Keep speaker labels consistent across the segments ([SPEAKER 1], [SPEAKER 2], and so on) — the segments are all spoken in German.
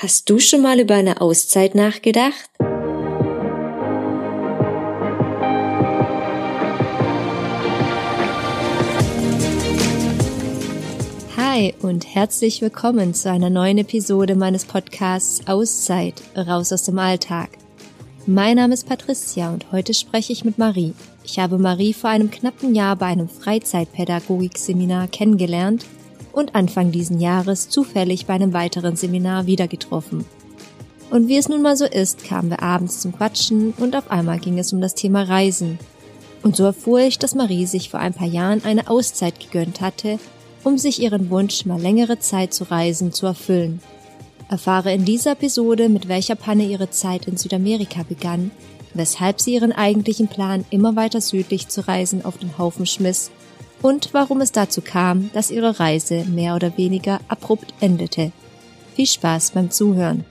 [SPEAKER 1] Hast du schon mal über eine Auszeit nachgedacht? Hi und herzlich willkommen zu einer neuen Episode meines Podcasts Auszeit, raus aus dem Alltag. Mein Name ist Patricia und heute spreche ich mit Marie. Ich habe Marie vor einem knappen Jahr bei einem Freizeitpädagogik-Seminar kennengelernt und Anfang diesen Jahres zufällig bei einem weiteren Seminar wieder getroffen. Und wie es nun mal so ist, kamen wir abends zum Quatschen und auf einmal ging es um das Thema Reisen. Und so erfuhr ich, dass Marie sich vor ein paar Jahren eine Auszeit gegönnt hatte, um sich ihren Wunsch, mal längere Zeit zu reisen, zu erfüllen. Erfahre in dieser Episode, mit welcher Panne ihre Zeit in Südamerika begann, weshalb sie ihren eigentlichen Plan, immer weiter südlich zu reisen, auf den Haufen schmiss und warum es dazu kam, dass ihre Reise mehr oder weniger abrupt endete. Viel Spaß beim Zuhören.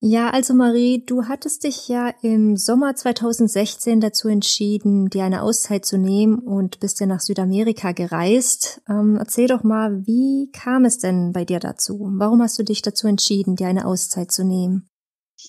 [SPEAKER 1] Ja, also Marie, du hattest dich ja im Sommer 2016 dazu entschieden, dir eine Auszeit zu nehmen und bist ja nach Südamerika gereist. Ähm, erzähl doch mal, wie kam es denn bei dir dazu? Warum hast du dich dazu entschieden, dir eine Auszeit zu nehmen?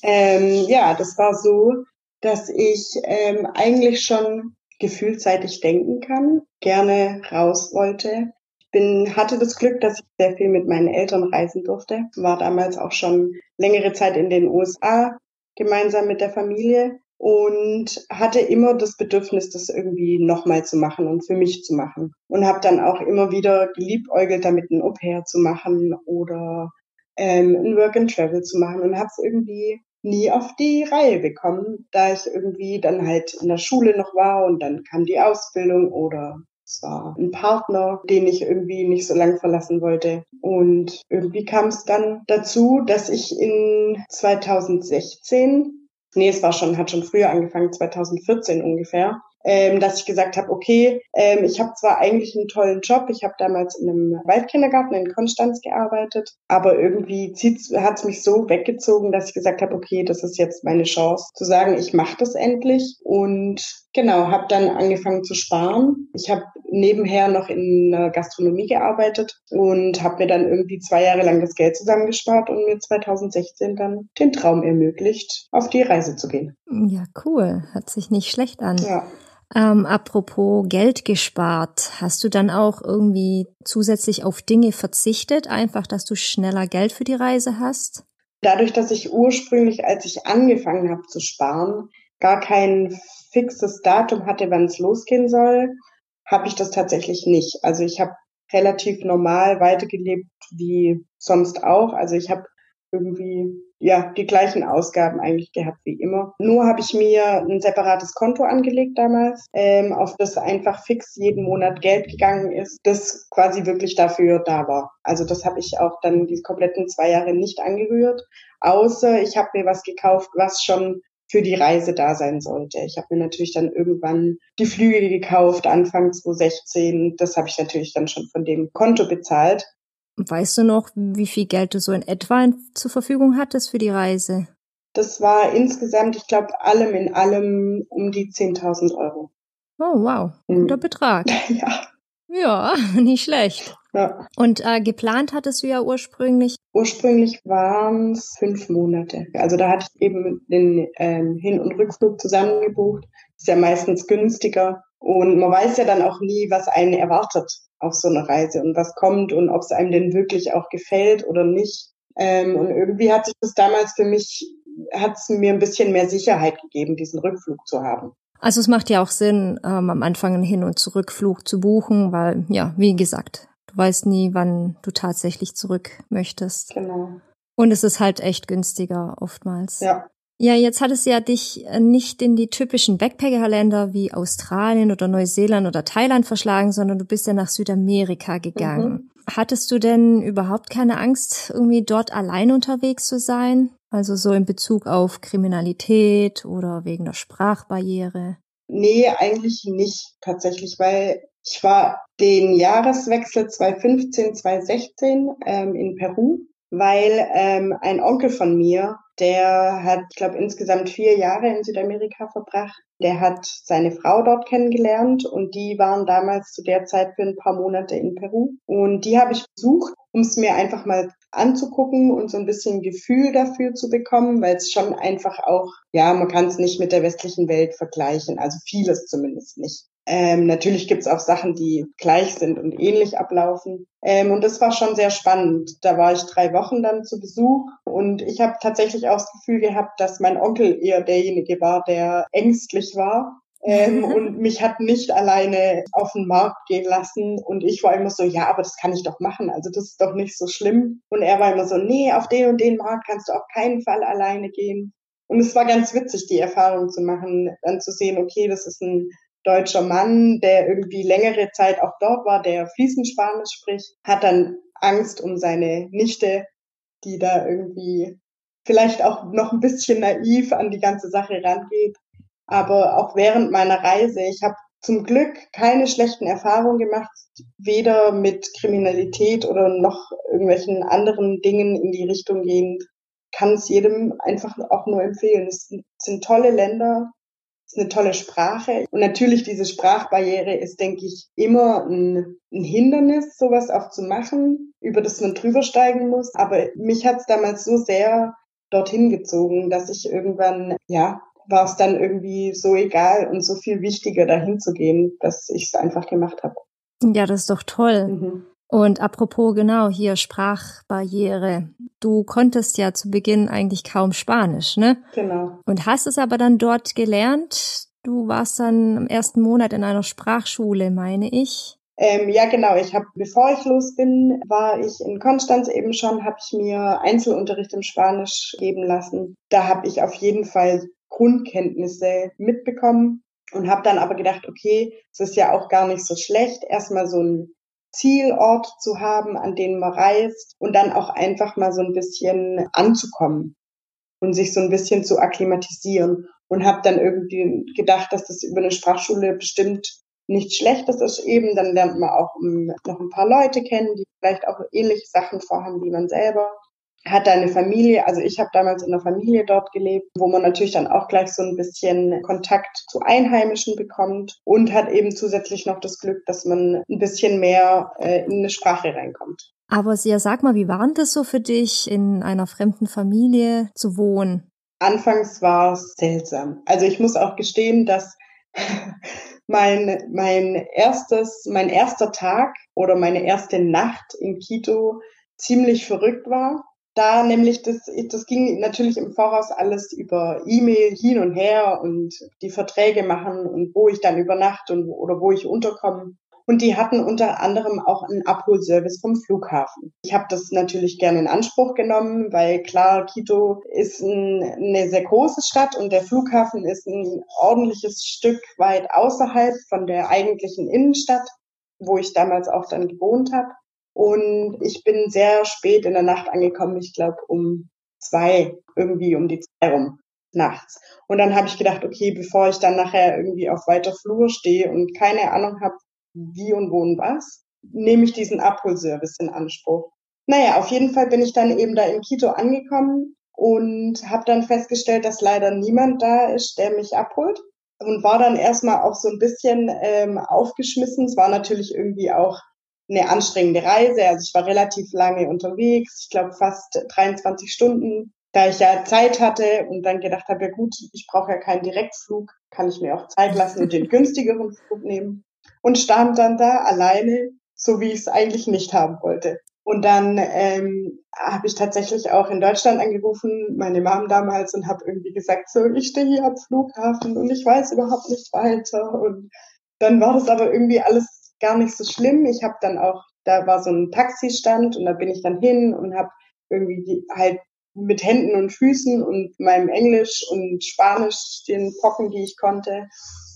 [SPEAKER 2] Ähm, ja, das war so, dass ich ähm, eigentlich schon gefühlseitig denken kann, gerne raus wollte. Ich bin, hatte das Glück, dass ich sehr viel mit meinen Eltern reisen durfte. War damals auch schon längere Zeit in den USA gemeinsam mit der Familie und hatte immer das Bedürfnis, das irgendwie nochmal zu machen und für mich zu machen. Und habe dann auch immer wieder geliebäugelt, damit ein Au-pair zu machen oder ähm, ein Work and Travel zu machen und habe es irgendwie nie auf die Reihe bekommen, da ich irgendwie dann halt in der Schule noch war und dann kam die Ausbildung oder es war ein Partner, den ich irgendwie nicht so lang verlassen wollte. Und irgendwie kam es dann dazu, dass ich in 2016, nee, es war schon, hat schon früher angefangen, 2014 ungefähr, ähm, dass ich gesagt habe, okay, ähm, ich habe zwar eigentlich einen tollen Job, ich habe damals in einem Waldkindergarten in Konstanz gearbeitet, aber irgendwie hat es mich so weggezogen, dass ich gesagt habe, okay, das ist jetzt meine Chance zu sagen, ich mache das endlich und genau, habe dann angefangen zu sparen. Ich habe nebenher noch in der Gastronomie gearbeitet und habe mir dann irgendwie zwei Jahre lang das Geld zusammengespart und mir 2016 dann den Traum ermöglicht, auf die Reise zu gehen.
[SPEAKER 1] Ja, cool. Hört sich nicht schlecht an. Ja. Ähm, apropos Geld gespart, hast du dann auch irgendwie zusätzlich auf Dinge verzichtet, einfach, dass du schneller Geld für die Reise hast?
[SPEAKER 2] Dadurch, dass ich ursprünglich, als ich angefangen habe zu sparen, gar kein fixes Datum hatte, wann es losgehen soll, habe ich das tatsächlich nicht. Also ich habe relativ normal weitergelebt wie sonst auch. Also ich habe irgendwie ja die gleichen Ausgaben eigentlich gehabt wie immer. Nur habe ich mir ein separates Konto angelegt damals, ähm, auf das einfach fix jeden Monat Geld gegangen ist, das quasi wirklich dafür da war. Also das habe ich auch dann die kompletten zwei Jahre nicht angerührt, außer ich habe mir was gekauft, was schon für die Reise da sein sollte. Ich habe mir natürlich dann irgendwann die Flüge gekauft, Anfang 2016. Das habe ich natürlich dann schon von dem Konto bezahlt.
[SPEAKER 1] Weißt du noch, wie viel Geld du so in etwa zur Verfügung hattest für die Reise?
[SPEAKER 2] Das war insgesamt, ich glaube, allem in allem um die 10.000 Euro.
[SPEAKER 1] Oh, wow. Guter mhm. Betrag.
[SPEAKER 2] ja.
[SPEAKER 1] Ja, nicht schlecht. Ja. Und äh, geplant hattest du ja ursprünglich?
[SPEAKER 2] Ursprünglich waren es fünf Monate. Also da hatte ich eben den ähm, Hin- und Rückflug zusammengebucht. Ist ja meistens günstiger. Und man weiß ja dann auch nie, was einen erwartet auf so einer Reise und was kommt und ob es einem denn wirklich auch gefällt oder nicht. Ähm, und irgendwie hat sich das damals für mich, hat es mir ein bisschen mehr Sicherheit gegeben, diesen Rückflug zu haben.
[SPEAKER 1] Also es macht ja auch Sinn, ähm, am Anfang einen Hin- und Zurückflug zu buchen, weil, ja, wie gesagt, du weißt nie, wann du tatsächlich zurück möchtest.
[SPEAKER 2] Genau.
[SPEAKER 1] Und es ist halt echt günstiger oftmals.
[SPEAKER 2] Ja.
[SPEAKER 1] Ja, jetzt hat es ja dich äh, nicht in die typischen Backpacker-Länder wie Australien oder Neuseeland oder Thailand verschlagen, sondern du bist ja nach Südamerika gegangen. Mhm. Hattest du denn überhaupt keine Angst, irgendwie dort allein unterwegs zu sein? Also so in Bezug auf Kriminalität oder wegen der Sprachbarriere?
[SPEAKER 2] Nee, eigentlich nicht tatsächlich, weil ich war den Jahreswechsel 2015, 2016 ähm, in Peru, weil ähm, ein Onkel von mir der hat, ich glaube, insgesamt vier Jahre in Südamerika verbracht. Der hat seine Frau dort kennengelernt und die waren damals zu der Zeit für ein paar Monate in Peru. Und die habe ich besucht um es mir einfach mal anzugucken und so ein bisschen Gefühl dafür zu bekommen, weil es schon einfach auch, ja, man kann es nicht mit der westlichen Welt vergleichen, also vieles zumindest nicht. Ähm, natürlich gibt's auch Sachen, die gleich sind und ähnlich ablaufen. Ähm, und das war schon sehr spannend. Da war ich drei Wochen dann zu Besuch und ich habe tatsächlich auch das Gefühl gehabt, dass mein Onkel eher derjenige war, der ängstlich war. Ähm, und mich hat nicht alleine auf den Markt gehen lassen. Und ich war immer so, ja, aber das kann ich doch machen. Also das ist doch nicht so schlimm. Und er war immer so, nee, auf den und den Markt kannst du auf keinen Fall alleine gehen. Und es war ganz witzig, die Erfahrung zu machen, dann zu sehen, okay, das ist ein deutscher Mann, der irgendwie längere Zeit auch dort war, der fließend Spanisch spricht, hat dann Angst um seine Nichte, die da irgendwie vielleicht auch noch ein bisschen naiv an die ganze Sache rangeht. Aber auch während meiner Reise, ich habe zum Glück keine schlechten Erfahrungen gemacht, weder mit Kriminalität oder noch irgendwelchen anderen Dingen in die Richtung gehend. Kann es jedem einfach auch nur empfehlen. Es sind tolle Länder, ist eine tolle Sprache. Und natürlich diese Sprachbarriere ist, denke ich, immer ein, ein Hindernis, sowas auch zu machen, über das man drüber steigen muss. Aber mich hat es damals so sehr dorthin gezogen, dass ich irgendwann, ja, war es dann irgendwie so egal und so viel wichtiger, dahin zu gehen, dass ich es einfach gemacht habe.
[SPEAKER 1] Ja, das ist doch toll. Mhm. Und apropos genau hier Sprachbarriere. Du konntest ja zu Beginn eigentlich kaum Spanisch, ne?
[SPEAKER 2] Genau.
[SPEAKER 1] Und hast es aber dann dort gelernt. Du warst dann im ersten Monat in einer Sprachschule, meine ich.
[SPEAKER 2] Ähm, ja, genau. Ich habe, bevor ich los bin, war ich in Konstanz eben schon, habe ich mir Einzelunterricht im Spanisch geben lassen. Da habe ich auf jeden Fall Grundkenntnisse mitbekommen und habe dann aber gedacht, okay, es ist ja auch gar nicht so schlecht, erstmal so ein Zielort zu haben, an den man reist und dann auch einfach mal so ein bisschen anzukommen und sich so ein bisschen zu akklimatisieren und habe dann irgendwie gedacht, dass das über eine Sprachschule bestimmt nichts Schlechtes ist eben. Dann lernt man auch noch ein paar Leute kennen, die vielleicht auch ähnliche Sachen vorhaben wie man selber hat eine Familie, also ich habe damals in einer Familie dort gelebt, wo man natürlich dann auch gleich so ein bisschen Kontakt zu Einheimischen bekommt und hat eben zusätzlich noch das Glück, dass man ein bisschen mehr äh, in eine Sprache reinkommt.
[SPEAKER 1] Aber Sia, sag mal, wie war denn das so für dich, in einer fremden Familie zu wohnen?
[SPEAKER 2] Anfangs war es seltsam. Also ich muss auch gestehen, dass mein, mein erstes, mein erster Tag oder meine erste Nacht in Quito ziemlich verrückt war da nämlich das, das ging natürlich im Voraus alles über E-Mail hin und her und die Verträge machen und wo ich dann übernachte und oder wo ich unterkomme. Und die hatten unter anderem auch einen Abholservice vom Flughafen. Ich habe das natürlich gerne in Anspruch genommen, weil klar, Quito ist ein, eine sehr große Stadt und der Flughafen ist ein ordentliches Stück weit außerhalb von der eigentlichen Innenstadt, wo ich damals auch dann gewohnt habe. Und ich bin sehr spät in der Nacht angekommen, ich glaube um zwei, irgendwie um die zwei rum nachts. Und dann habe ich gedacht, okay, bevor ich dann nachher irgendwie auf weiter Flur stehe und keine Ahnung habe, wie und wo und was, nehme ich diesen Abholservice in Anspruch. Naja, auf jeden Fall bin ich dann eben da in Quito angekommen und habe dann festgestellt, dass leider niemand da ist, der mich abholt. Und war dann erstmal auch so ein bisschen ähm, aufgeschmissen. Es war natürlich irgendwie auch eine anstrengende Reise. Also ich war relativ lange unterwegs, ich glaube fast 23 Stunden, da ich ja Zeit hatte und dann gedacht habe, ja gut, ich brauche ja keinen Direktflug, kann ich mir auch Zeit lassen und den günstigeren Flug nehmen. Und stand dann da alleine, so wie ich es eigentlich nicht haben wollte. Und dann ähm, habe ich tatsächlich auch in Deutschland angerufen, meine Mom damals, und habe irgendwie gesagt, so, ich stehe hier am Flughafen und ich weiß überhaupt nicht weiter. Und dann war das aber irgendwie alles gar nicht so schlimm. Ich habe dann auch, da war so ein Taxistand und da bin ich dann hin und habe irgendwie die, halt mit Händen und Füßen und meinem Englisch und Spanisch, den Pocken, die ich konnte,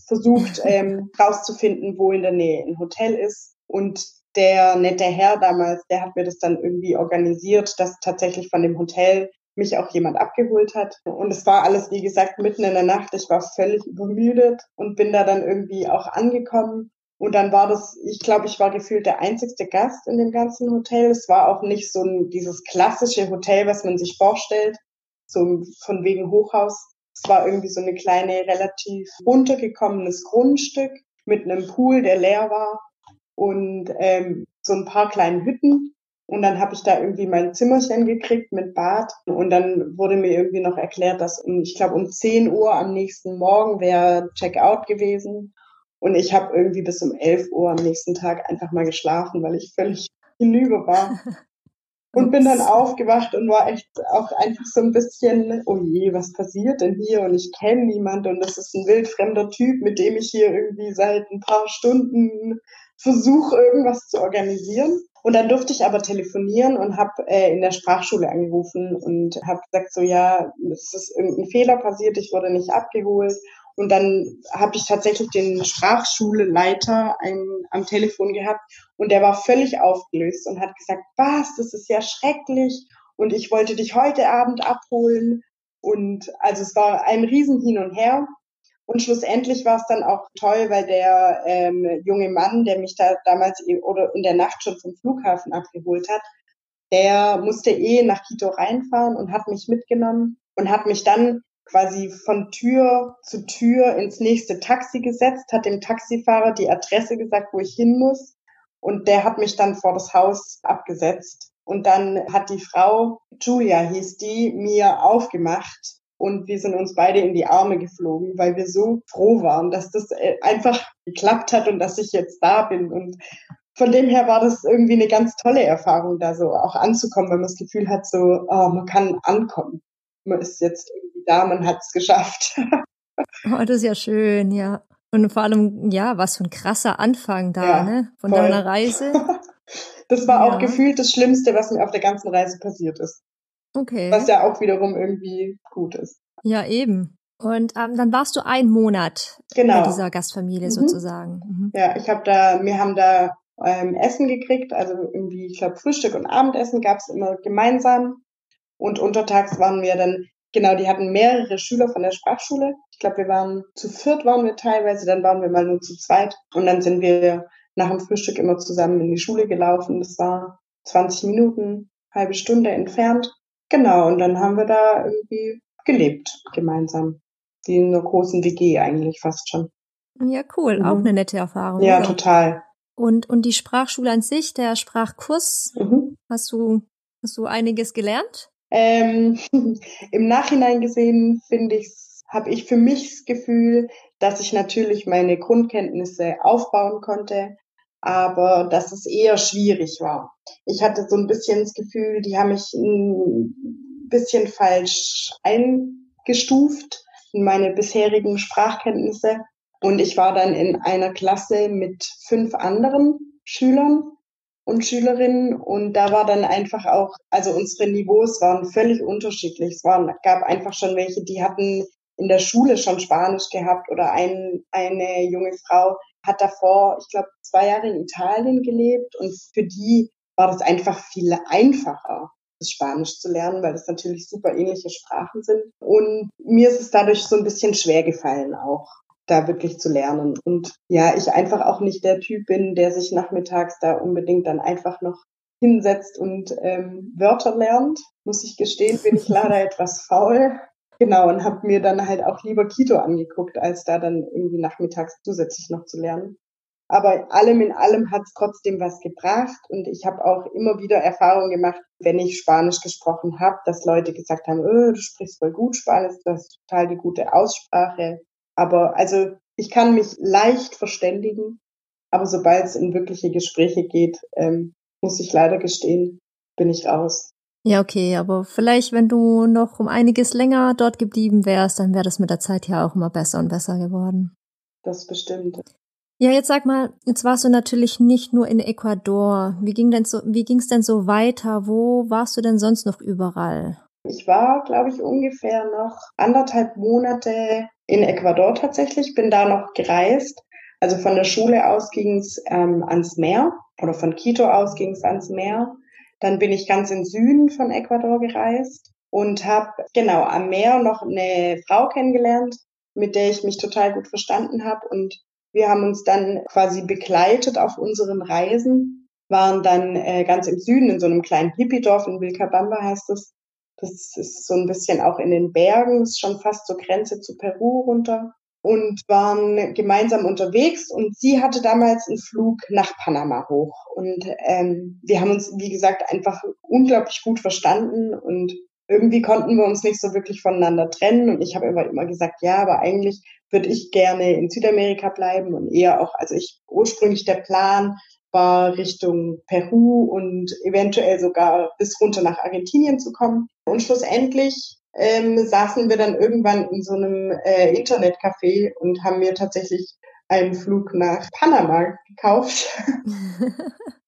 [SPEAKER 2] versucht ähm, rauszufinden, wo in der Nähe ein Hotel ist. Und der nette Herr damals, der hat mir das dann irgendwie organisiert, dass tatsächlich von dem Hotel mich auch jemand abgeholt hat. Und es war alles, wie gesagt, mitten in der Nacht. Ich war völlig übermüdet und bin da dann irgendwie auch angekommen und dann war das, ich glaube, ich war gefühlt der einzigste Gast in dem ganzen Hotel. Es war auch nicht so ein, dieses klassische Hotel, was man sich vorstellt, so von wegen Hochhaus. Es war irgendwie so eine kleine, relativ runtergekommenes Grundstück mit einem Pool, der leer war und ähm, so ein paar kleinen Hütten. Und dann habe ich da irgendwie mein Zimmerchen gekriegt mit Bad. Und dann wurde mir irgendwie noch erklärt, dass um, ich glaube, um 10 Uhr am nächsten Morgen wäre Checkout gewesen. Und ich habe irgendwie bis um 11 Uhr am nächsten Tag einfach mal geschlafen, weil ich völlig hinüber war. Und bin dann aufgewacht und war echt auch einfach so ein bisschen, oh je, was passiert denn hier? Und ich kenne niemand und das ist ein wildfremder Typ, mit dem ich hier irgendwie seit ein paar Stunden versuche, irgendwas zu organisieren. Und dann durfte ich aber telefonieren und habe äh, in der Sprachschule angerufen und habe gesagt, so ja, es ist irgendein Fehler passiert, ich wurde nicht abgeholt. Und dann habe ich tatsächlich den Sprachschuleleiter ein, am Telefon gehabt und der war völlig aufgelöst und hat gesagt, was, das ist ja schrecklich und ich wollte dich heute Abend abholen. Und also es war ein Riesen hin und her. Und schlussendlich war es dann auch toll, weil der ähm, junge Mann, der mich da damals oder in der Nacht schon vom Flughafen abgeholt hat, der musste eh nach Quito reinfahren und hat mich mitgenommen und hat mich dann quasi von Tür zu Tür ins nächste Taxi gesetzt, hat dem Taxifahrer die Adresse gesagt, wo ich hin muss. Und der hat mich dann vor das Haus abgesetzt. Und dann hat die Frau, Julia hieß die, mir aufgemacht und wir sind uns beide in die Arme geflogen, weil wir so froh waren, dass das äh, einfach geklappt hat und dass ich jetzt da bin. Und von dem her war das irgendwie eine ganz tolle Erfahrung, da so auch anzukommen, wenn man das Gefühl hat, so, oh, man kann ankommen. Man ist jetzt irgendwie da, man hat es geschafft.
[SPEAKER 1] oh, das ist ja schön, ja. Und vor allem, ja, was für ein krasser Anfang da, ja, ne? Von voll. deiner Reise.
[SPEAKER 2] das war ja. auch gefühlt das Schlimmste, was mir auf der ganzen Reise passiert ist.
[SPEAKER 1] Okay.
[SPEAKER 2] Was ja auch wiederum irgendwie gut ist.
[SPEAKER 1] Ja, eben. Und ähm, dann warst du einen Monat genau. bei dieser Gastfamilie mhm. sozusagen.
[SPEAKER 2] Mhm. Ja, ich habe da, wir haben da ähm, Essen gekriegt, also irgendwie, ich glaube, Frühstück und Abendessen gab es immer gemeinsam. Und untertags waren wir dann, genau, die hatten mehrere Schüler von der Sprachschule. Ich glaube, wir waren zu viert waren wir teilweise, dann waren wir mal nur zu zweit. Und dann sind wir nach dem Frühstück immer zusammen in die Schule gelaufen. Das war 20 Minuten, halbe Stunde entfernt. Genau, und dann haben wir da irgendwie gelebt, gemeinsam. Wie in einer großen WG eigentlich fast schon.
[SPEAKER 1] Ja, cool. Mhm. Auch eine nette Erfahrung.
[SPEAKER 2] Ja, oder? total.
[SPEAKER 1] Und, und die Sprachschule an sich, der Sprachkurs, mhm. hast du, hast du einiges gelernt?
[SPEAKER 2] Ähm, Im Nachhinein gesehen finde ich, habe ich für mich das Gefühl, dass ich natürlich meine Grundkenntnisse aufbauen konnte, aber dass es eher schwierig war. Ich hatte so ein bisschen das Gefühl, die haben mich ein bisschen falsch eingestuft in meine bisherigen Sprachkenntnisse. Und ich war dann in einer Klasse mit fünf anderen Schülern und Schülerinnen und da war dann einfach auch, also unsere Niveaus waren völlig unterschiedlich. Es waren, gab einfach schon welche, die hatten in der Schule schon Spanisch gehabt oder ein, eine junge Frau, hat davor, ich glaube, zwei Jahre in Italien gelebt und für die war das einfach viel einfacher, das Spanisch zu lernen, weil das natürlich super ähnliche Sprachen sind. Und mir ist es dadurch so ein bisschen schwer gefallen auch da wirklich zu lernen. Und ja, ich einfach auch nicht der Typ bin, der sich nachmittags da unbedingt dann einfach noch hinsetzt und ähm, Wörter lernt. Muss ich gestehen, bin ich leider etwas faul. Genau, und habe mir dann halt auch lieber Kito angeguckt, als da dann irgendwie nachmittags zusätzlich noch zu lernen. Aber allem in allem hat es trotzdem was gebracht und ich habe auch immer wieder Erfahrungen gemacht, wenn ich Spanisch gesprochen habe, dass Leute gesagt haben, oh, du sprichst voll gut Spanisch, du hast total die gute Aussprache. Aber also ich kann mich leicht verständigen, aber sobald es in wirkliche Gespräche geht, ähm, muss ich leider gestehen, bin ich raus.
[SPEAKER 1] Ja, okay, aber vielleicht, wenn du noch um einiges länger dort geblieben wärst, dann wäre das mit der Zeit ja auch immer besser und besser geworden.
[SPEAKER 2] Das bestimmt.
[SPEAKER 1] Ja, jetzt sag mal, jetzt warst du natürlich nicht nur in Ecuador. Wie ging denn so, wie ging's denn so weiter? Wo warst du denn sonst noch überall?
[SPEAKER 2] Ich war, glaube ich, ungefähr noch anderthalb Monate in Ecuador tatsächlich, bin da noch gereist. Also von der Schule aus ging's ähm, ans Meer oder von Quito aus ging's ans Meer. Dann bin ich ganz in Süden von Ecuador gereist und habe genau am Meer noch eine Frau kennengelernt, mit der ich mich total gut verstanden habe. Und wir haben uns dann quasi begleitet auf unseren Reisen, waren dann äh, ganz im Süden in so einem kleinen Hippie-Dorf in Vilcabamba heißt es. Das ist so ein bisschen auch in den Bergen, ist schon fast zur Grenze zu Peru runter. und waren gemeinsam unterwegs und sie hatte damals einen Flug nach Panama hoch und ähm, wir haben uns, wie gesagt, einfach unglaublich gut verstanden und irgendwie konnten wir uns nicht so wirklich voneinander trennen und ich habe immer immer gesagt, ja, aber eigentlich würde ich gerne in Südamerika bleiben und eher auch, also ich ursprünglich der Plan war Richtung Peru und eventuell sogar bis runter nach Argentinien zu kommen. Und schlussendlich ähm, saßen wir dann irgendwann in so einem äh, Internetcafé und haben mir tatsächlich einen Flug nach Panama gekauft.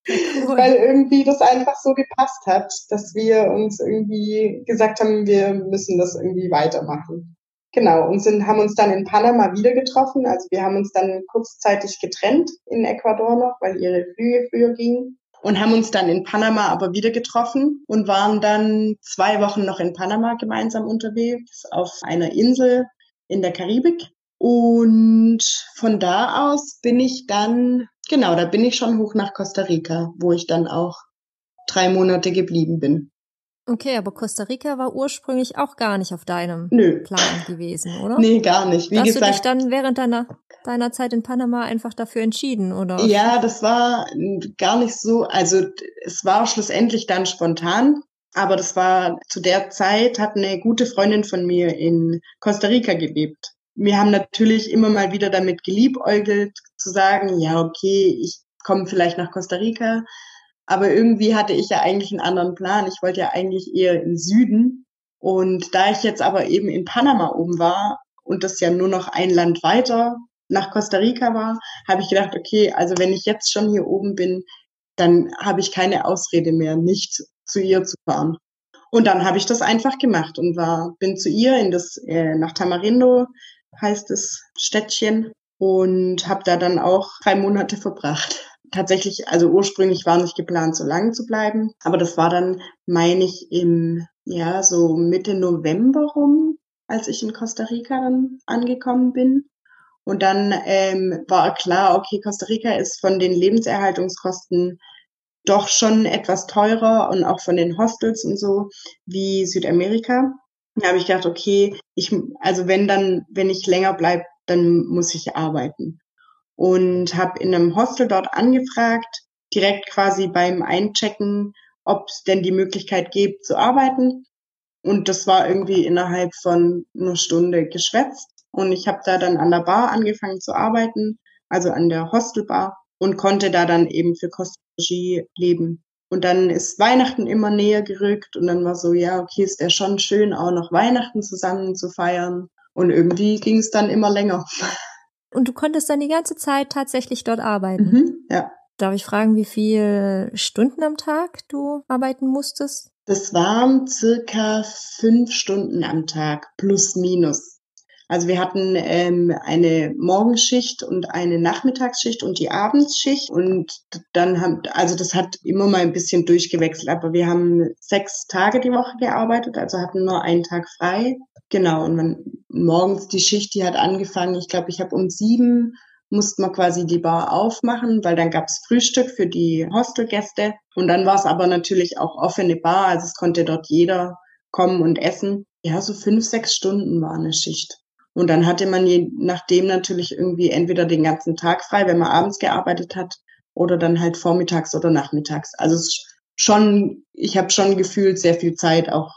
[SPEAKER 2] Weil irgendwie das einfach so gepasst hat, dass wir uns irgendwie gesagt haben, wir müssen das irgendwie weitermachen. Genau, und sind, haben uns dann in Panama wieder getroffen. Also wir haben uns dann kurzzeitig getrennt in Ecuador noch, weil ihre Flüge früher gingen und haben uns dann in Panama aber wieder getroffen und waren dann zwei Wochen noch in Panama gemeinsam unterwegs auf einer Insel in der Karibik. Und von da aus bin ich dann, genau, da bin ich schon hoch nach Costa Rica, wo ich dann auch drei Monate geblieben bin.
[SPEAKER 1] Okay, aber Costa Rica war ursprünglich auch gar nicht auf deinem Nö. Plan gewesen, oder?
[SPEAKER 2] Nee, gar nicht.
[SPEAKER 1] Wie Hast gesagt, du dich dann während deiner, deiner Zeit in Panama einfach dafür entschieden, oder?
[SPEAKER 2] Ja, das war gar nicht so, also es war schlussendlich dann spontan, aber das war zu der Zeit hat eine gute Freundin von mir in Costa Rica gelebt. Wir haben natürlich immer mal wieder damit geliebäugelt, zu sagen, ja, okay, ich komme vielleicht nach Costa Rica aber irgendwie hatte ich ja eigentlich einen anderen Plan. Ich wollte ja eigentlich eher im Süden. Und da ich jetzt aber eben in Panama oben war und das ja nur noch ein Land weiter nach Costa Rica war, habe ich gedacht, okay, also wenn ich jetzt schon hier oben bin, dann habe ich keine Ausrede mehr, nicht zu ihr zu fahren. Und dann habe ich das einfach gemacht und war, bin zu ihr in das, äh, nach Tamarindo heißt es Städtchen und habe da dann auch drei Monate verbracht tatsächlich, also ursprünglich war nicht geplant, so lange zu bleiben. Aber das war dann, meine ich, im, ja, so Mitte November rum, als ich in Costa Rica dann angekommen bin. Und dann ähm, war klar, okay, Costa Rica ist von den Lebenserhaltungskosten doch schon etwas teurer und auch von den Hostels und so wie Südamerika. Da habe ich gedacht, okay, ich, also wenn dann, wenn ich länger bleibe, dann muss ich arbeiten und habe in einem Hostel dort angefragt, direkt quasi beim Einchecken, ob es denn die Möglichkeit gibt zu arbeiten. Und das war irgendwie innerhalb von einer Stunde geschwätzt. Und ich habe da dann an der Bar angefangen zu arbeiten, also an der Hostelbar und konnte da dann eben für Kostenregie leben. Und dann ist Weihnachten immer näher gerückt und dann war so, ja, okay, ist ja schon schön, auch noch Weihnachten zusammen zu feiern. Und irgendwie ging es dann immer länger.
[SPEAKER 1] Und du konntest dann die ganze Zeit tatsächlich dort arbeiten.
[SPEAKER 2] Mhm, ja.
[SPEAKER 1] Darf ich fragen, wie viele Stunden am Tag du arbeiten musstest?
[SPEAKER 2] Das waren circa fünf Stunden am Tag, plus minus. Also wir hatten ähm, eine Morgenschicht und eine Nachmittagsschicht und die Abendsschicht und dann haben, also das hat immer mal ein bisschen durchgewechselt, aber wir haben sechs Tage die Woche gearbeitet, also hatten nur einen Tag frei. Genau, und man, morgens die Schicht, die hat angefangen, ich glaube, ich habe um sieben musste man quasi die Bar aufmachen, weil dann gab's Frühstück für die Hostelgäste. Und dann war es aber natürlich auch offene Bar, also es konnte dort jeder kommen und essen. Ja, so fünf, sechs Stunden war eine Schicht. Und dann hatte man je nachdem natürlich irgendwie entweder den ganzen Tag frei, wenn man abends gearbeitet hat, oder dann halt vormittags oder nachmittags. Also es schon, ich habe schon gefühlt sehr viel Zeit auch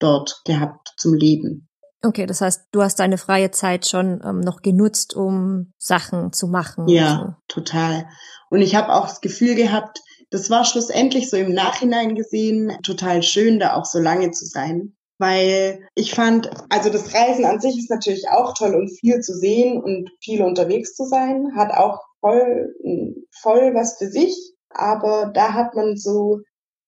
[SPEAKER 2] dort gehabt zum Leben.
[SPEAKER 1] Okay, das heißt, du hast deine freie Zeit schon ähm, noch genutzt, um Sachen zu machen.
[SPEAKER 2] Ja, so. total. Und ich habe auch das Gefühl gehabt, das war schlussendlich so im Nachhinein gesehen total schön, da auch so lange zu sein. Weil ich fand, also das Reisen an sich ist natürlich auch toll und viel zu sehen und viel unterwegs zu sein, hat auch voll, voll was für sich. Aber da hat man so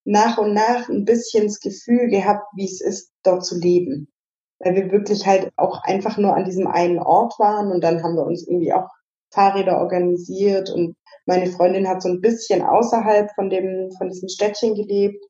[SPEAKER 2] nach und nach ein bisschen das Gefühl gehabt, wie es ist, dort zu leben. Weil wir wirklich halt auch einfach nur an diesem einen Ort waren und dann haben wir uns irgendwie auch Fahrräder organisiert und meine Freundin hat so ein bisschen außerhalb von dem, von diesem Städtchen gelebt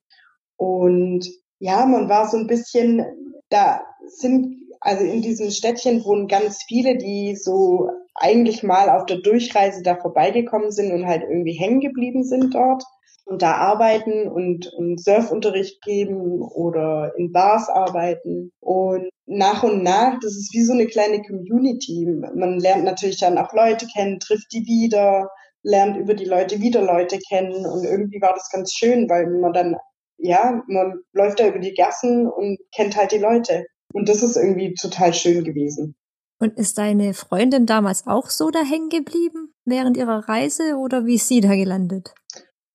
[SPEAKER 2] und ja, man war so ein bisschen, da sind, also in diesem Städtchen wohnen ganz viele, die so eigentlich mal auf der Durchreise da vorbeigekommen sind und halt irgendwie hängen geblieben sind dort. und da arbeiten und, und Surfunterricht geben oder in Bars arbeiten. Und nach und nach, das ist wie so eine kleine Community. Man lernt natürlich dann auch Leute kennen, trifft die wieder, lernt über die Leute wieder Leute kennen. Und irgendwie war das ganz schön, weil man dann, ja, man läuft da über die Gassen und kennt halt die Leute. Und das ist irgendwie total schön gewesen.
[SPEAKER 1] Und ist deine Freundin damals auch so da hängen geblieben während ihrer Reise oder wie ist sie da gelandet?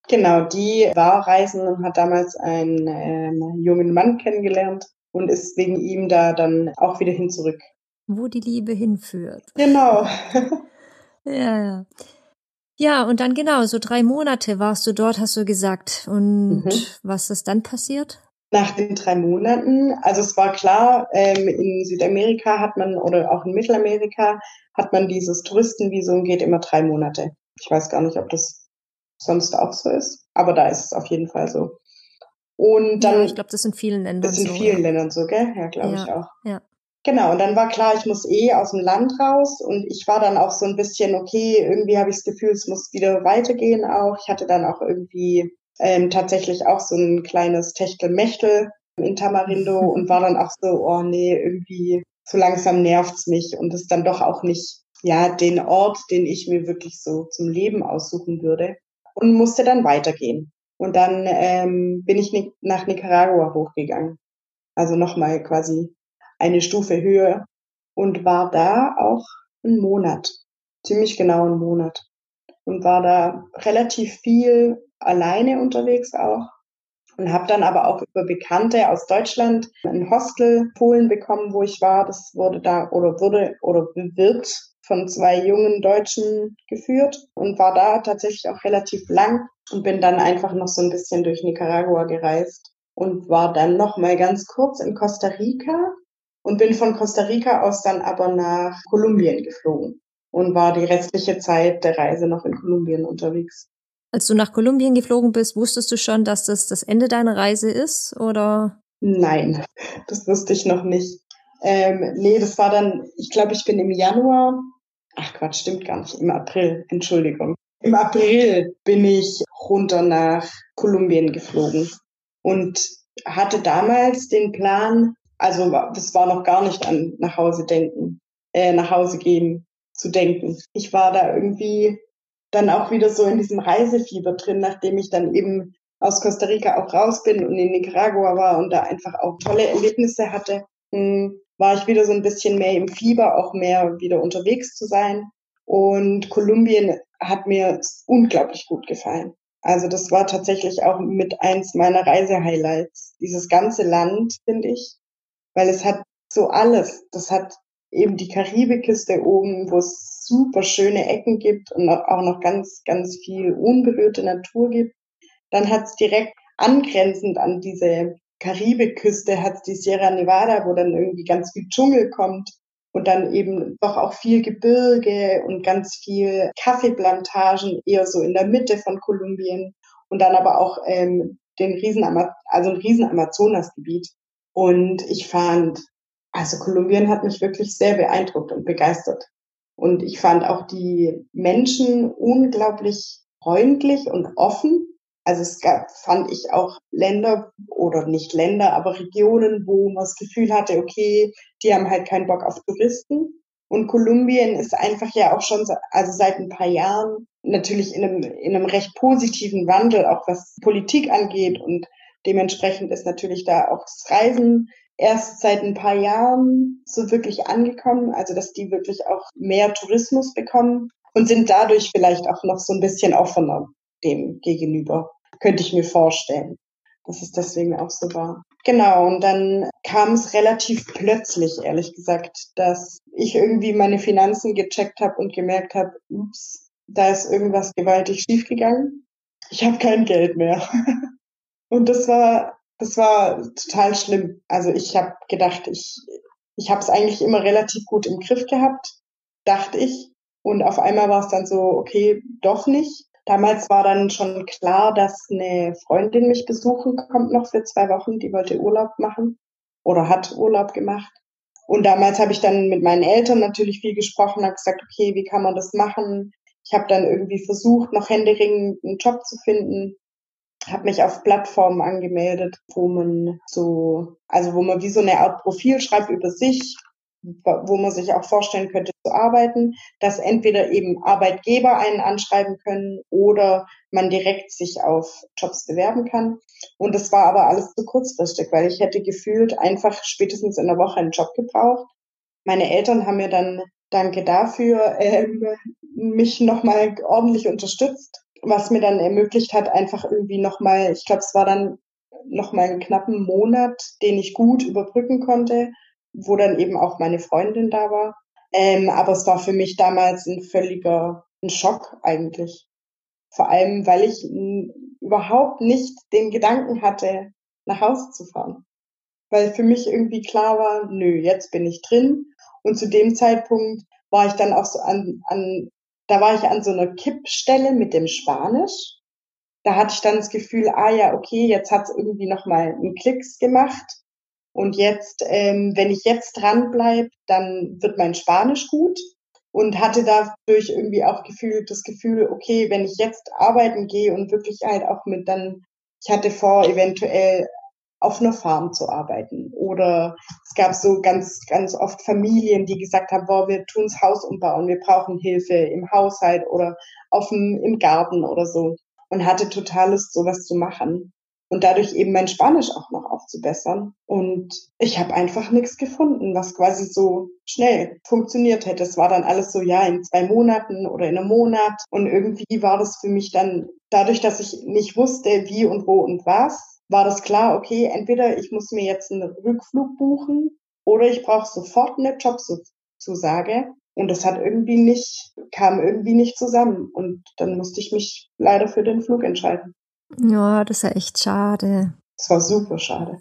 [SPEAKER 2] Genau, die war reisen und hat damals einen ähm, jungen Mann kennengelernt und ist wegen ihm da dann auch wieder hin zurück.
[SPEAKER 1] Wo die Liebe hinführt.
[SPEAKER 2] Genau.
[SPEAKER 1] ja, ja. Ja, und dann genau, so drei Monate warst du dort, hast du gesagt. Und mhm. was ist dann passiert?
[SPEAKER 2] Nach den drei Monaten, also es war klar, ähm, in Südamerika hat man oder auch in Mittelamerika hat man dieses Touristenvisum geht immer drei Monate. Ich weiß gar nicht, ob das sonst auch so ist. Aber da ist es auf jeden Fall so. Und dann. Ja,
[SPEAKER 1] ich glaube, das sind vielen Ländern
[SPEAKER 2] so. Das sind vielen ja. Ländern so, gell? Ja, glaube ja, ich auch.
[SPEAKER 1] Ja.
[SPEAKER 2] Genau, und dann war klar, ich muss eh aus dem Land raus und ich war dann auch so ein bisschen, okay, irgendwie habe ich das Gefühl, es muss wieder weitergehen auch. Ich hatte dann auch irgendwie ähm, tatsächlich auch so ein kleines Techtelmechtel in Tamarindo und war dann auch so, oh nee, irgendwie so langsam nervt's mich und es dann doch auch nicht, ja, den Ort, den ich mir wirklich so zum Leben aussuchen würde und musste dann weitergehen. Und dann ähm, bin ich nach Nicaragua hochgegangen. Also nochmal quasi eine Stufe höher und war da auch einen Monat, ziemlich genau einen Monat. Und war da relativ viel alleine unterwegs auch und habe dann aber auch über Bekannte aus Deutschland ein Hostel Polen bekommen, wo ich war. Das wurde da oder wurde oder wird von zwei jungen Deutschen geführt und war da tatsächlich auch relativ lang und bin dann einfach noch so ein bisschen durch Nicaragua gereist und war dann noch mal ganz kurz in Costa Rica und bin von Costa Rica aus dann aber nach Kolumbien geflogen und war die restliche Zeit der Reise noch in Kolumbien unterwegs.
[SPEAKER 1] Als du nach Kolumbien geflogen bist, wusstest du schon, dass das das Ende deiner Reise ist oder?
[SPEAKER 2] Nein, das wusste ich noch nicht. Ähm, nee, das war dann, ich glaube, ich bin im Januar, ach Quatsch, stimmt gar nicht, im April, Entschuldigung. Im April bin ich runter nach Kolumbien geflogen und hatte damals den Plan, also das war noch gar nicht an nach Hause denken, äh, nach Hause gehen zu denken. Ich war da irgendwie dann auch wieder so in diesem Reisefieber drin, nachdem ich dann eben aus Costa Rica auch raus bin und in Nicaragua war und da einfach auch tolle Erlebnisse hatte. Hm, war ich wieder so ein bisschen mehr im Fieber, auch mehr wieder unterwegs zu sein. Und Kolumbien hat mir unglaublich gut gefallen. Also das war tatsächlich auch mit eins meiner Reisehighlights. Dieses ganze Land, finde ich, weil es hat so alles. Das hat eben die Karibikküste oben, wo es super schöne Ecken gibt und auch noch ganz, ganz viel unberührte Natur gibt. Dann hat es direkt angrenzend an diese Karibikküste hat die Sierra Nevada, wo dann irgendwie ganz viel Dschungel kommt und dann eben doch auch viel Gebirge und ganz viel Kaffeeplantagen eher so in der Mitte von Kolumbien und dann aber auch ähm, den riesen also ein riesen Amazonasgebiet. Und ich fand, also Kolumbien hat mich wirklich sehr beeindruckt und begeistert. Und ich fand auch die Menschen unglaublich freundlich und offen. Also es gab, fand ich auch Länder oder nicht Länder, aber Regionen, wo man das Gefühl hatte, okay, die haben halt keinen Bock auf Touristen. Und Kolumbien ist einfach ja auch schon, also seit ein paar Jahren natürlich in einem, in einem recht positiven Wandel, auch was Politik angeht. Und dementsprechend ist natürlich da auch das Reisen erst seit ein paar Jahren so wirklich angekommen. Also, dass die wirklich auch mehr Tourismus bekommen und sind dadurch vielleicht auch noch so ein bisschen offener dem gegenüber. Könnte ich mir vorstellen, dass es deswegen auch so war. Genau, und dann kam es relativ plötzlich, ehrlich gesagt, dass ich irgendwie meine Finanzen gecheckt habe und gemerkt habe, ups, da ist irgendwas gewaltig schiefgegangen. Ich habe kein Geld mehr. und das war, das war total schlimm. Also ich habe gedacht, ich, ich habe es eigentlich immer relativ gut im Griff gehabt, dachte ich. Und auf einmal war es dann so, okay, doch nicht. Damals war dann schon klar, dass eine Freundin mich besuchen kommt noch für zwei Wochen. Die wollte Urlaub machen oder hat Urlaub gemacht. Und damals habe ich dann mit meinen Eltern natürlich viel gesprochen, habe gesagt, okay, wie kann man das machen? Ich habe dann irgendwie versucht, noch händeringend einen Job zu finden habe mich auf Plattformen angemeldet, wo man so, also wo man wie so eine Art Profil schreibt über sich, wo man sich auch vorstellen könnte zu arbeiten, dass entweder eben Arbeitgeber einen anschreiben können oder man direkt sich auf Jobs bewerben kann. Und das war aber alles zu kurzfristig, weil ich hätte gefühlt einfach spätestens in der Woche einen Job gebraucht. Meine Eltern haben mir dann, danke dafür, äh, mich nochmal ordentlich unterstützt, was mir dann ermöglicht hat, einfach irgendwie nochmal, ich glaube, es war dann nochmal einen knappen Monat, den ich gut überbrücken konnte wo dann eben auch meine Freundin da war. Ähm, aber es war für mich damals ein völliger ein Schock eigentlich. Vor allem, weil ich überhaupt nicht den Gedanken hatte, nach Hause zu fahren. Weil für mich irgendwie klar war, nö, jetzt bin ich drin. Und zu dem Zeitpunkt war ich dann auch so an, an da war ich an so einer Kippstelle mit dem Spanisch. Da hatte ich dann das Gefühl, ah ja, okay, jetzt hat es irgendwie nochmal einen Klicks gemacht. Und jetzt, ähm, wenn ich jetzt dranbleibe, dann wird mein Spanisch gut und hatte dadurch irgendwie auch gefühlt das Gefühl, okay, wenn ich jetzt arbeiten gehe und wirklich halt auch mit dann, ich hatte vor, eventuell auf einer Farm zu arbeiten. Oder es gab so ganz, ganz oft Familien, die gesagt haben, boah, wir tun's Haus umbauen, wir brauchen Hilfe im Haushalt oder auf dem, im Garten oder so. Und hatte total Lust, sowas zu machen und dadurch eben mein Spanisch auch noch aufzubessern. Und ich habe einfach nichts gefunden, was quasi so schnell funktioniert hätte. Es war dann alles so, ja, in zwei Monaten oder in einem Monat. Und irgendwie war das für mich dann, dadurch, dass ich nicht wusste, wie und wo und was, war das klar, okay, entweder ich muss mir jetzt einen Rückflug buchen oder ich brauche sofort eine Jobzusage. Und das hat irgendwie nicht, kam irgendwie nicht zusammen. Und dann musste ich mich leider für den Flug entscheiden.
[SPEAKER 1] Ja, das ist ja echt schade.
[SPEAKER 2] Das war super schade.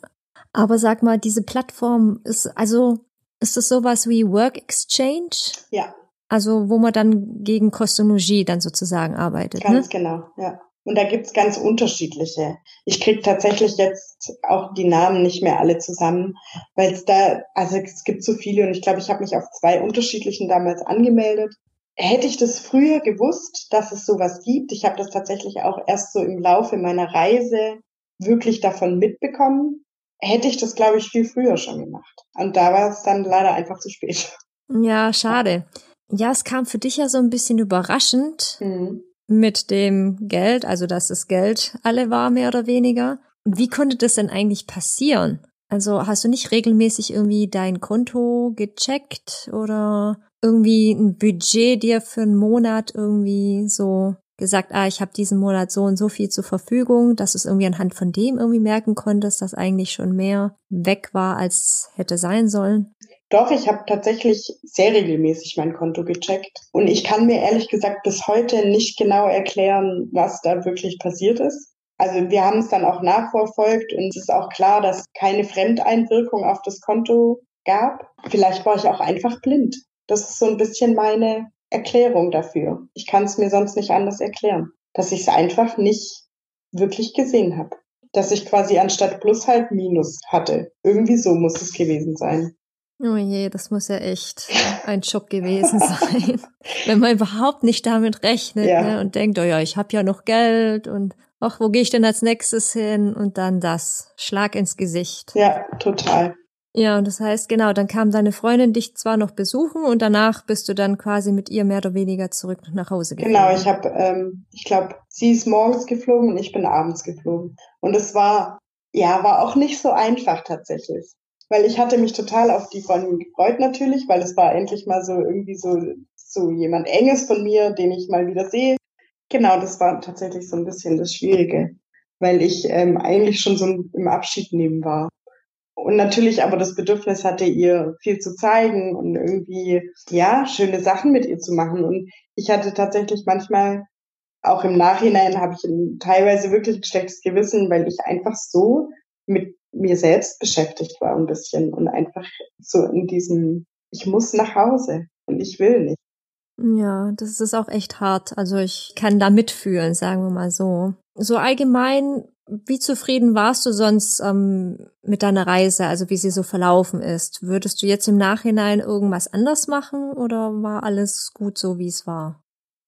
[SPEAKER 1] Aber sag mal, diese Plattform ist, also, ist das sowas wie Work Exchange?
[SPEAKER 2] Ja.
[SPEAKER 1] Also, wo man dann gegen Kostonologie dann sozusagen arbeitet.
[SPEAKER 2] Ganz
[SPEAKER 1] ne?
[SPEAKER 2] genau, ja. Und da gibt's ganz unterschiedliche. Ich krieg tatsächlich jetzt auch die Namen nicht mehr alle zusammen, weil es da, also es gibt so viele und ich glaube, ich habe mich auf zwei unterschiedlichen damals angemeldet hätte ich das früher gewusst, dass es sowas gibt, ich habe das tatsächlich auch erst so im Laufe meiner Reise wirklich davon mitbekommen, hätte ich das, glaube ich, viel früher schon gemacht. Und da war es dann leider einfach zu spät.
[SPEAKER 1] Ja, schade. Ja, es kam für dich ja so ein bisschen überraschend mhm. mit dem Geld, also dass das Geld alle war, mehr oder weniger. Wie konnte das denn eigentlich passieren? Also hast du nicht regelmäßig irgendwie dein Konto gecheckt oder irgendwie ein Budget dir für einen Monat irgendwie so gesagt, ah, ich habe diesen Monat so und so viel zur Verfügung, dass du es irgendwie anhand von dem irgendwie merken konntest, dass eigentlich schon mehr weg war, als hätte sein sollen?
[SPEAKER 2] Doch, ich habe tatsächlich sehr regelmäßig mein Konto gecheckt. Und ich kann mir ehrlich gesagt bis heute nicht genau erklären, was da wirklich passiert ist. Also wir haben es dann auch nachverfolgt und es ist auch klar, dass keine Fremdeinwirkung auf das Konto gab. Vielleicht war ich auch einfach blind. Das ist so ein bisschen meine Erklärung dafür. Ich kann es mir sonst nicht anders erklären, dass ich es einfach nicht wirklich gesehen habe. Dass ich quasi anstatt Plus halt Minus hatte. Irgendwie so muss es gewesen sein.
[SPEAKER 1] Oh je, das muss ja echt ein Schock gewesen sein, wenn man überhaupt nicht damit rechnet ja. ne, und denkt, oh ja, ich habe ja noch Geld und ach, wo gehe ich denn als nächstes hin? Und dann das, Schlag ins Gesicht.
[SPEAKER 2] Ja, total.
[SPEAKER 1] Ja, und das heißt, genau, dann kam deine Freundin dich zwar noch besuchen und danach bist du dann quasi mit ihr mehr oder weniger zurück nach Hause
[SPEAKER 2] geflogen. Genau, ich habe, ähm, ich glaube, sie ist morgens geflogen und ich bin abends geflogen. Und es war, ja, war auch nicht so einfach tatsächlich. Weil ich hatte mich total auf die Freundin gefreut natürlich, weil es war endlich mal so irgendwie so, so jemand Enges von mir, den ich mal wieder sehe. Genau, das war tatsächlich so ein bisschen das Schwierige, weil ich ähm, eigentlich schon so im Abschied nehmen war und natürlich aber das Bedürfnis hatte, ihr viel zu zeigen und irgendwie, ja, schöne Sachen mit ihr zu machen. Und ich hatte tatsächlich manchmal, auch im Nachhinein, habe ich teilweise wirklich ein schlechtes Gewissen, weil ich einfach so mit mir selbst beschäftigt war ein bisschen und einfach so in diesem, ich muss nach Hause und ich will nicht.
[SPEAKER 1] Ja, das ist auch echt hart. Also ich kann da mitfühlen, sagen wir mal so. So allgemein wie zufrieden warst du sonst ähm, mit deiner Reise, also wie sie so verlaufen ist? Würdest du jetzt im Nachhinein irgendwas anders machen oder war alles gut so, wie es war?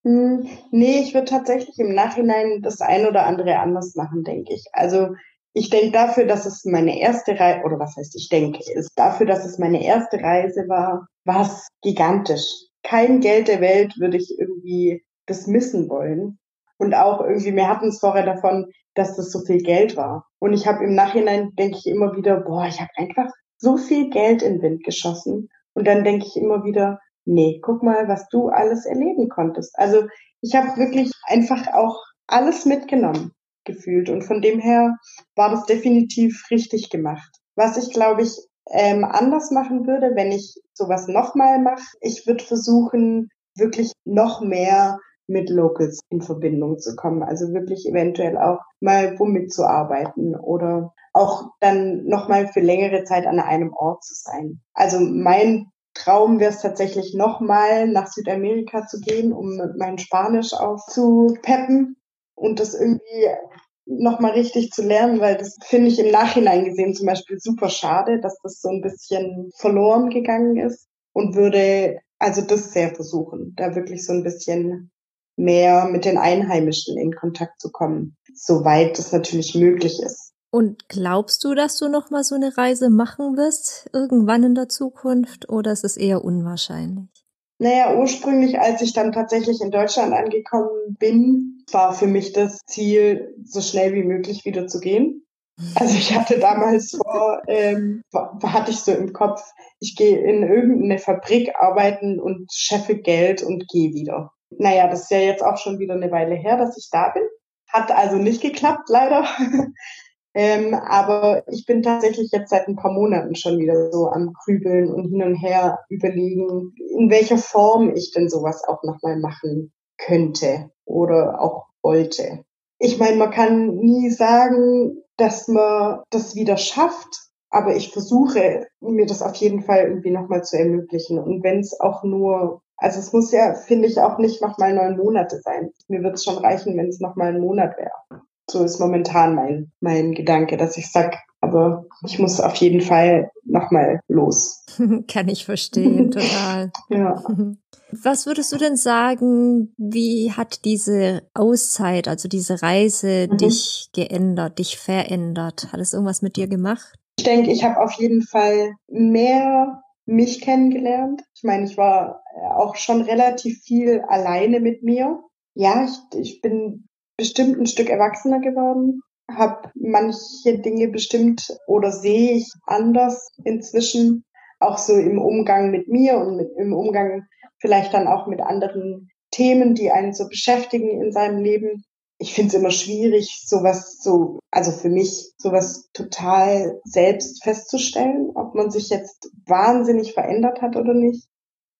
[SPEAKER 2] Hm, nee, ich würde tatsächlich im Nachhinein das ein oder andere anders machen, denke ich. Also ich denke dafür, dass es meine erste Reise, oder was heißt ich denke, ist dafür, dass es meine erste Reise war, war es gigantisch. Kein Geld der Welt würde ich irgendwie das missen wollen. Und auch irgendwie, wir hatten es vorher davon, dass das so viel Geld war. Und ich habe im Nachhinein, denke ich immer wieder, boah, ich habe einfach so viel Geld in den Wind geschossen. Und dann denke ich immer wieder, nee, guck mal, was du alles erleben konntest. Also ich habe wirklich einfach auch alles mitgenommen gefühlt. Und von dem her war das definitiv richtig gemacht. Was ich, glaube ich, ähm, anders machen würde, wenn ich sowas nochmal mache, ich würde versuchen, wirklich noch mehr mit Locals in Verbindung zu kommen. Also wirklich eventuell auch mal womit zu arbeiten oder auch dann nochmal für längere Zeit an einem Ort zu sein. Also mein Traum wäre es tatsächlich nochmal nach Südamerika zu gehen, um mein Spanisch aufzupeppen und das irgendwie nochmal richtig zu lernen, weil das finde ich im Nachhinein gesehen zum Beispiel super schade, dass das so ein bisschen verloren gegangen ist und würde also das sehr versuchen, da wirklich so ein bisschen mehr mit den Einheimischen in Kontakt zu kommen, soweit es natürlich möglich ist.
[SPEAKER 1] Und glaubst du, dass du noch mal so eine Reise machen wirst irgendwann in der Zukunft oder ist es eher unwahrscheinlich?
[SPEAKER 2] Naja, ursprünglich, als ich dann tatsächlich in Deutschland angekommen bin, war für mich das Ziel, so schnell wie möglich wieder zu gehen. Also ich hatte damals vor, ähm, hatte ich so im Kopf, ich gehe in irgendeine Fabrik arbeiten und scheffe Geld und gehe wieder. Naja, das ist ja jetzt auch schon wieder eine Weile her, dass ich da bin. Hat also nicht geklappt, leider. Ähm, aber ich bin tatsächlich jetzt seit ein paar Monaten schon wieder so am Grübeln und hin und her überlegen, in welcher Form ich denn sowas auch nochmal machen könnte oder auch wollte. Ich meine, man kann nie sagen, dass man das wieder schafft, aber ich versuche mir das auf jeden Fall irgendwie nochmal zu ermöglichen. Und wenn es auch nur, also es muss ja, finde ich, auch nicht nochmal neun Monate sein. Mir wird es schon reichen, wenn es nochmal ein Monat wäre. So ist momentan mein, mein Gedanke, dass ich sag, aber ich muss auf jeden Fall nochmal los.
[SPEAKER 1] Kann ich verstehen, total.
[SPEAKER 2] ja.
[SPEAKER 1] Was würdest du denn sagen, wie hat diese Auszeit, also diese Reise mhm. dich geändert, dich verändert? Hat es irgendwas mit dir gemacht?
[SPEAKER 2] Ich denke, ich habe auf jeden Fall mehr mich kennengelernt. Ich meine, ich war auch schon relativ viel alleine mit mir. Ja, ich, ich bin bestimmt ein Stück erwachsener geworden, habe manche Dinge bestimmt oder sehe ich anders inzwischen, auch so im Umgang mit mir und mit, im Umgang vielleicht dann auch mit anderen Themen, die einen so beschäftigen in seinem Leben. Ich finde es immer schwierig, sowas so, also für mich, sowas total selbst festzustellen, ob man sich jetzt wahnsinnig verändert hat oder nicht.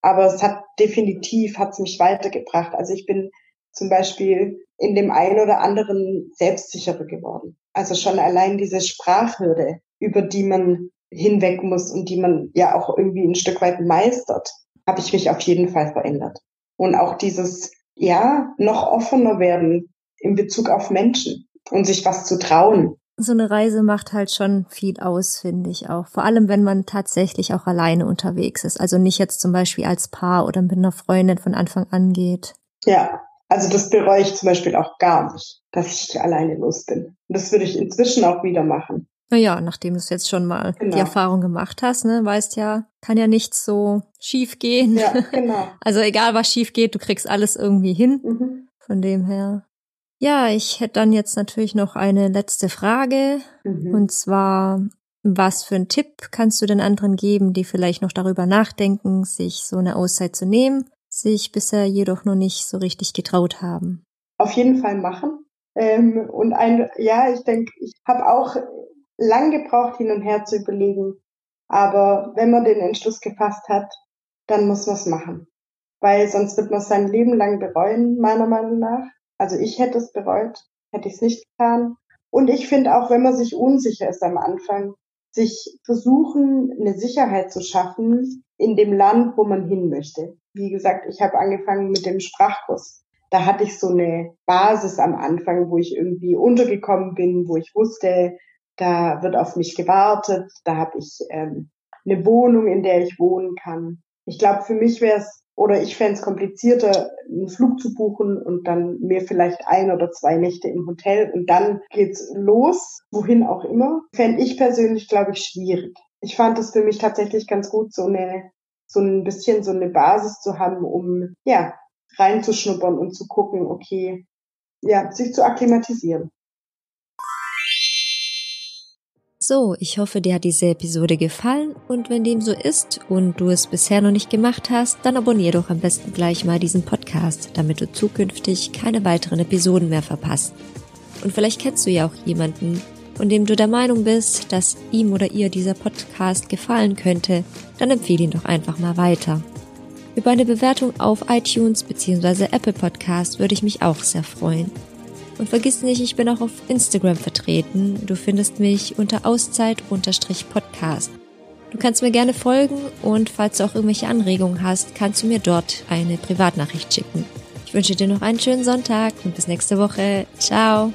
[SPEAKER 2] Aber es hat definitiv, hat es mich weitergebracht. Also ich bin zum Beispiel in dem einen oder anderen selbstsicherer geworden. Also schon allein diese Sprachhürde, über die man hinweg muss und die man ja auch irgendwie ein Stück weit meistert, habe ich mich auf jeden Fall verändert. Und auch dieses, ja, noch offener werden in Bezug auf Menschen und sich was zu trauen.
[SPEAKER 1] So eine Reise macht halt schon viel aus, finde ich auch. Vor allem, wenn man tatsächlich auch alleine unterwegs ist. Also nicht jetzt zum Beispiel als Paar oder mit einer Freundin von Anfang an geht.
[SPEAKER 2] Ja, also das bereue ich zum Beispiel auch gar nicht, dass ich alleine los bin. Und das würde ich inzwischen auch wieder machen.
[SPEAKER 1] Naja, nachdem du es jetzt schon mal genau. die Erfahrung gemacht hast, ne, weißt ja, kann ja nichts so schief gehen.
[SPEAKER 2] Ja, genau.
[SPEAKER 1] Also egal was schief geht, du kriegst alles irgendwie hin. Mhm. Von dem her. Ja, ich hätte dann jetzt natürlich noch eine letzte Frage. Mhm. Und zwar, was für einen Tipp kannst du den anderen geben, die vielleicht noch darüber nachdenken, sich so eine Auszeit zu nehmen? sich bisher jedoch noch nicht so richtig getraut haben?
[SPEAKER 2] Auf jeden Fall machen. Ähm, und ein, ja, ich denke, ich habe auch lang gebraucht, hin und her zu überlegen. Aber wenn man den Entschluss gefasst hat, dann muss man es machen. Weil sonst wird man sein Leben lang bereuen, meiner Meinung nach. Also ich hätte es bereut, hätte ich es nicht getan. Und ich finde auch, wenn man sich unsicher ist am Anfang, sich versuchen, eine Sicherheit zu schaffen in dem Land, wo man hin möchte. Wie gesagt, ich habe angefangen mit dem Sprachkurs. Da hatte ich so eine Basis am Anfang, wo ich irgendwie untergekommen bin, wo ich wusste, da wird auf mich gewartet, da habe ich ähm, eine Wohnung, in der ich wohnen kann. Ich glaube, für mich wäre es Oder ich fände es komplizierter, einen Flug zu buchen und dann mir vielleicht ein oder zwei Nächte im Hotel und dann geht's los, wohin auch immer. Fände ich persönlich, glaube ich, schwierig. Ich fand es für mich tatsächlich ganz gut, so eine, so ein bisschen so eine Basis zu haben, um, ja, reinzuschnuppern und zu gucken, okay, ja, sich zu akklimatisieren.
[SPEAKER 1] So, ich hoffe, dir hat diese Episode gefallen und wenn dem so ist und du es bisher noch nicht gemacht hast, dann abonniere doch am besten gleich mal diesen Podcast, damit du zukünftig keine weiteren Episoden mehr verpasst. Und vielleicht kennst du ja auch jemanden, von dem du der Meinung bist, dass ihm oder ihr dieser Podcast gefallen könnte, dann empfehle ihn doch einfach mal weiter. Über eine Bewertung auf iTunes bzw. Apple Podcast würde ich mich auch sehr freuen. Und vergiss nicht, ich bin auch auf Instagram vertreten. Du findest mich unter Auszeit-Podcast. Du kannst mir gerne folgen und falls du auch irgendwelche Anregungen hast, kannst du mir dort eine Privatnachricht schicken. Ich wünsche dir noch einen schönen Sonntag und bis nächste Woche. Ciao!